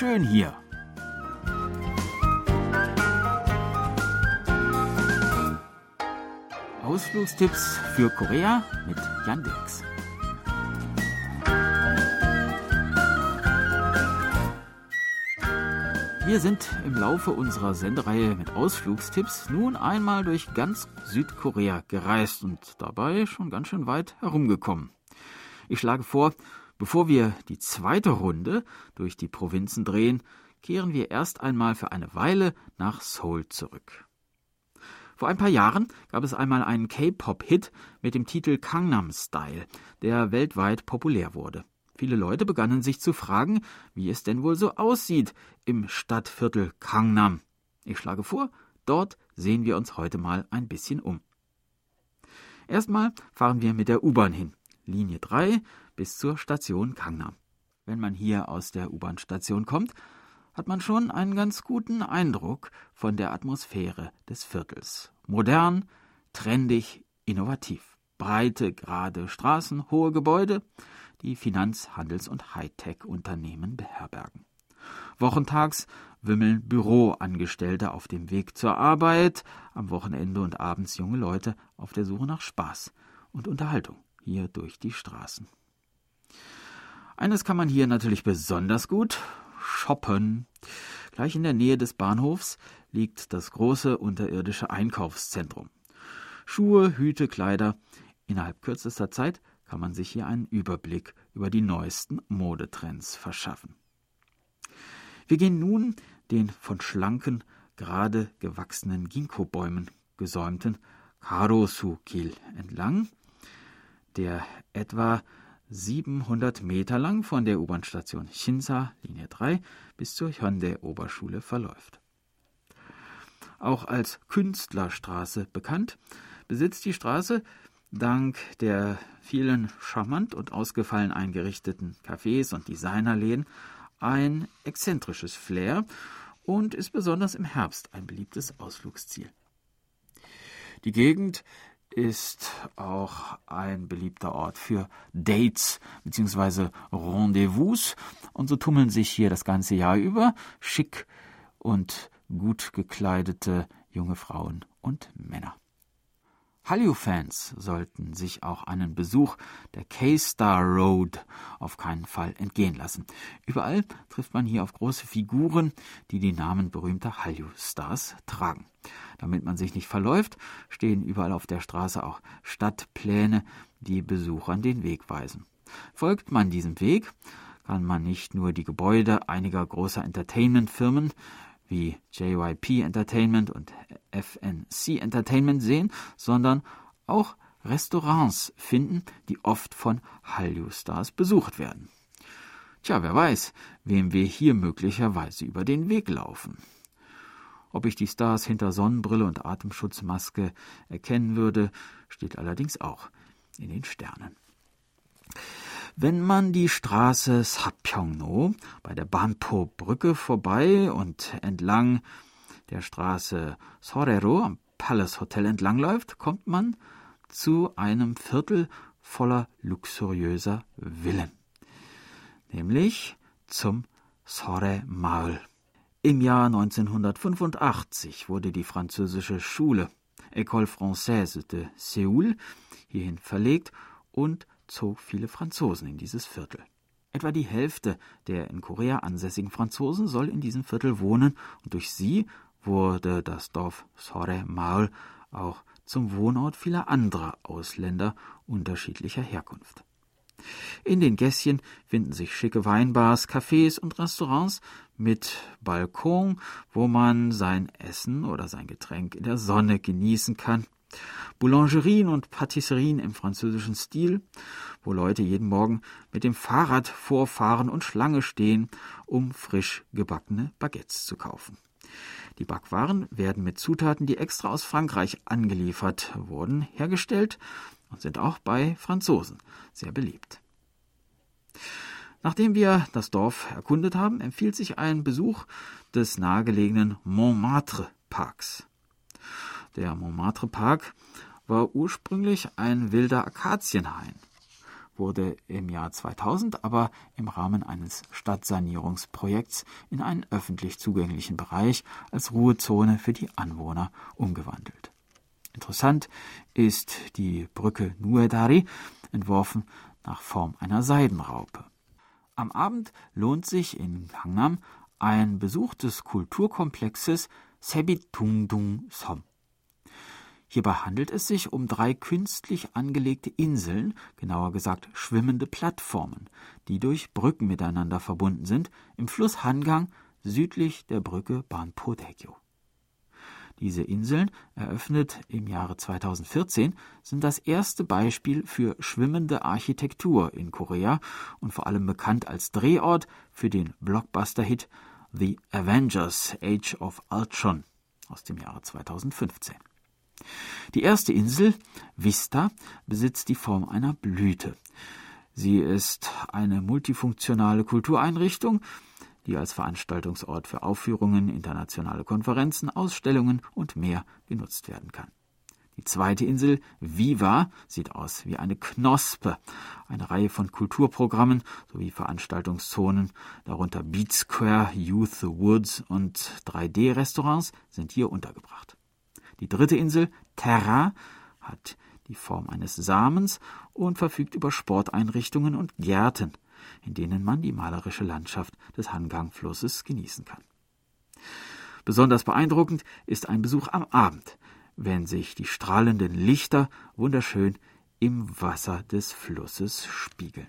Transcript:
schön hier. Ausflugstipps für Korea mit Dirks. Wir sind im Laufe unserer Sendereihe mit Ausflugstipps nun einmal durch ganz Südkorea gereist und dabei schon ganz schön weit herumgekommen. Ich schlage vor, bevor wir die zweite Runde durch die Provinzen drehen, kehren wir erst einmal für eine Weile nach Seoul zurück. Vor ein paar Jahren gab es einmal einen K-Pop-Hit mit dem Titel Gangnam Style, der weltweit populär wurde. Viele Leute begannen sich zu fragen, wie es denn wohl so aussieht im Stadtviertel Kangnam. Ich schlage vor, dort sehen wir uns heute mal ein bisschen um. Erstmal fahren wir mit der U-Bahn hin, Linie 3 bis zur Station Kangnam. Wenn man hier aus der U-Bahn-Station kommt, hat man schon einen ganz guten Eindruck von der Atmosphäre des Viertels. Modern, trendig, innovativ. Breite, gerade Straßen, hohe Gebäude, die Finanz-, Handels- und Hightech-Unternehmen beherbergen. Wochentags wimmeln Büroangestellte auf dem Weg zur Arbeit, am Wochenende und abends junge Leute auf der Suche nach Spaß und Unterhaltung hier durch die Straßen. Eines kann man hier natürlich besonders gut shoppen. Gleich in der Nähe des Bahnhofs liegt das große unterirdische Einkaufszentrum. Schuhe, Hüte, Kleider. Innerhalb kürzester Zeit kann man sich hier einen Überblick über die neuesten Modetrends verschaffen. Wir gehen nun den von schlanken, gerade gewachsenen Ginkgo-Bäumen gesäumten Karosu-Kil entlang, der etwa 700 Meter lang von der U-Bahn-Station Shinsa Linie 3 bis zur Hyundai-Oberschule verläuft. Auch als Künstlerstraße bekannt, besitzt die Straße Dank der vielen charmant und ausgefallen eingerichteten Cafés und Designerläden ein exzentrisches Flair und ist besonders im Herbst ein beliebtes Ausflugsziel. Die Gegend ist auch ein beliebter Ort für Dates bzw. Rendezvous und so tummeln sich hier das ganze Jahr über schick und gut gekleidete junge Frauen und Männer. Hallyu-Fans sollten sich auch einen Besuch der K-Star Road auf keinen Fall entgehen lassen. Überall trifft man hier auf große Figuren, die die Namen berühmter Hallyu-Stars tragen. Damit man sich nicht verläuft, stehen überall auf der Straße auch Stadtpläne, die Besuchern den Weg weisen. Folgt man diesem Weg, kann man nicht nur die Gebäude einiger großer Entertainment-Firmen wie JYP Entertainment und FNC Entertainment sehen, sondern auch Restaurants finden, die oft von Hallyu-Stars besucht werden. Tja, wer weiß, wem wir hier möglicherweise über den Weg laufen. Ob ich die Stars hinter Sonnenbrille und Atemschutzmaske erkennen würde, steht allerdings auch in den Sternen. Wenn man die Straße Sapyeongno bei der Banpo-Brücke vorbei und entlang der Straße Sorero am Palace Hotel entlangläuft, kommt man zu einem Viertel voller luxuriöser Villen, nämlich zum Sore Maul. Im Jahr 1985 wurde die französische Schule École Française de Séoul hierhin verlegt und zog viele Franzosen in dieses Viertel. Etwa die Hälfte der in Korea ansässigen Franzosen soll in diesem Viertel wohnen und durch sie wurde das Dorf Sore Maul auch zum Wohnort vieler anderer Ausländer unterschiedlicher Herkunft. In den Gässchen finden sich schicke Weinbars, Cafés und Restaurants mit Balkon, wo man sein Essen oder sein Getränk in der Sonne genießen kann Boulangerien und Patisserien im französischen Stil, wo Leute jeden Morgen mit dem Fahrrad vorfahren und Schlange stehen, um frisch gebackene Baguettes zu kaufen. Die Backwaren werden mit Zutaten, die extra aus Frankreich angeliefert wurden, hergestellt und sind auch bei Franzosen sehr beliebt. Nachdem wir das Dorf erkundet haben, empfiehlt sich ein Besuch des nahegelegenen Montmartre Parks. Der Montmartre Park war ursprünglich ein wilder Akazienhain, wurde im Jahr 2000 aber im Rahmen eines Stadtsanierungsprojekts in einen öffentlich zugänglichen Bereich als Ruhezone für die Anwohner umgewandelt. Interessant ist die Brücke Nuedari, entworfen nach Form einer Seidenraupe. Am Abend lohnt sich in Gangnam ein Besuch des Kulturkomplexes Sebitungdung Som. Hierbei handelt es sich um drei künstlich angelegte Inseln, genauer gesagt schwimmende Plattformen, die durch Brücken miteinander verbunden sind, im Fluss Hangang südlich der Brücke Banpo-daegyo. Diese Inseln, eröffnet im Jahre 2014, sind das erste Beispiel für schwimmende Architektur in Korea und vor allem bekannt als Drehort für den Blockbuster-Hit The Avengers Age of Ultron aus dem Jahre 2015. Die erste Insel, Vista, besitzt die Form einer Blüte. Sie ist eine multifunktionale Kultureinrichtung, die als Veranstaltungsort für Aufführungen, internationale Konferenzen, Ausstellungen und mehr genutzt werden kann. Die zweite Insel, Viva, sieht aus wie eine Knospe. Eine Reihe von Kulturprogrammen sowie Veranstaltungszonen, darunter Beat Square, Youth the Woods und 3D-Restaurants sind hier untergebracht. Die dritte Insel, Terra, hat die Form eines Samens und verfügt über Sporteinrichtungen und Gärten, in denen man die malerische Landschaft des Hangang-Flusses genießen kann. Besonders beeindruckend ist ein Besuch am Abend, wenn sich die strahlenden Lichter wunderschön im Wasser des Flusses spiegeln.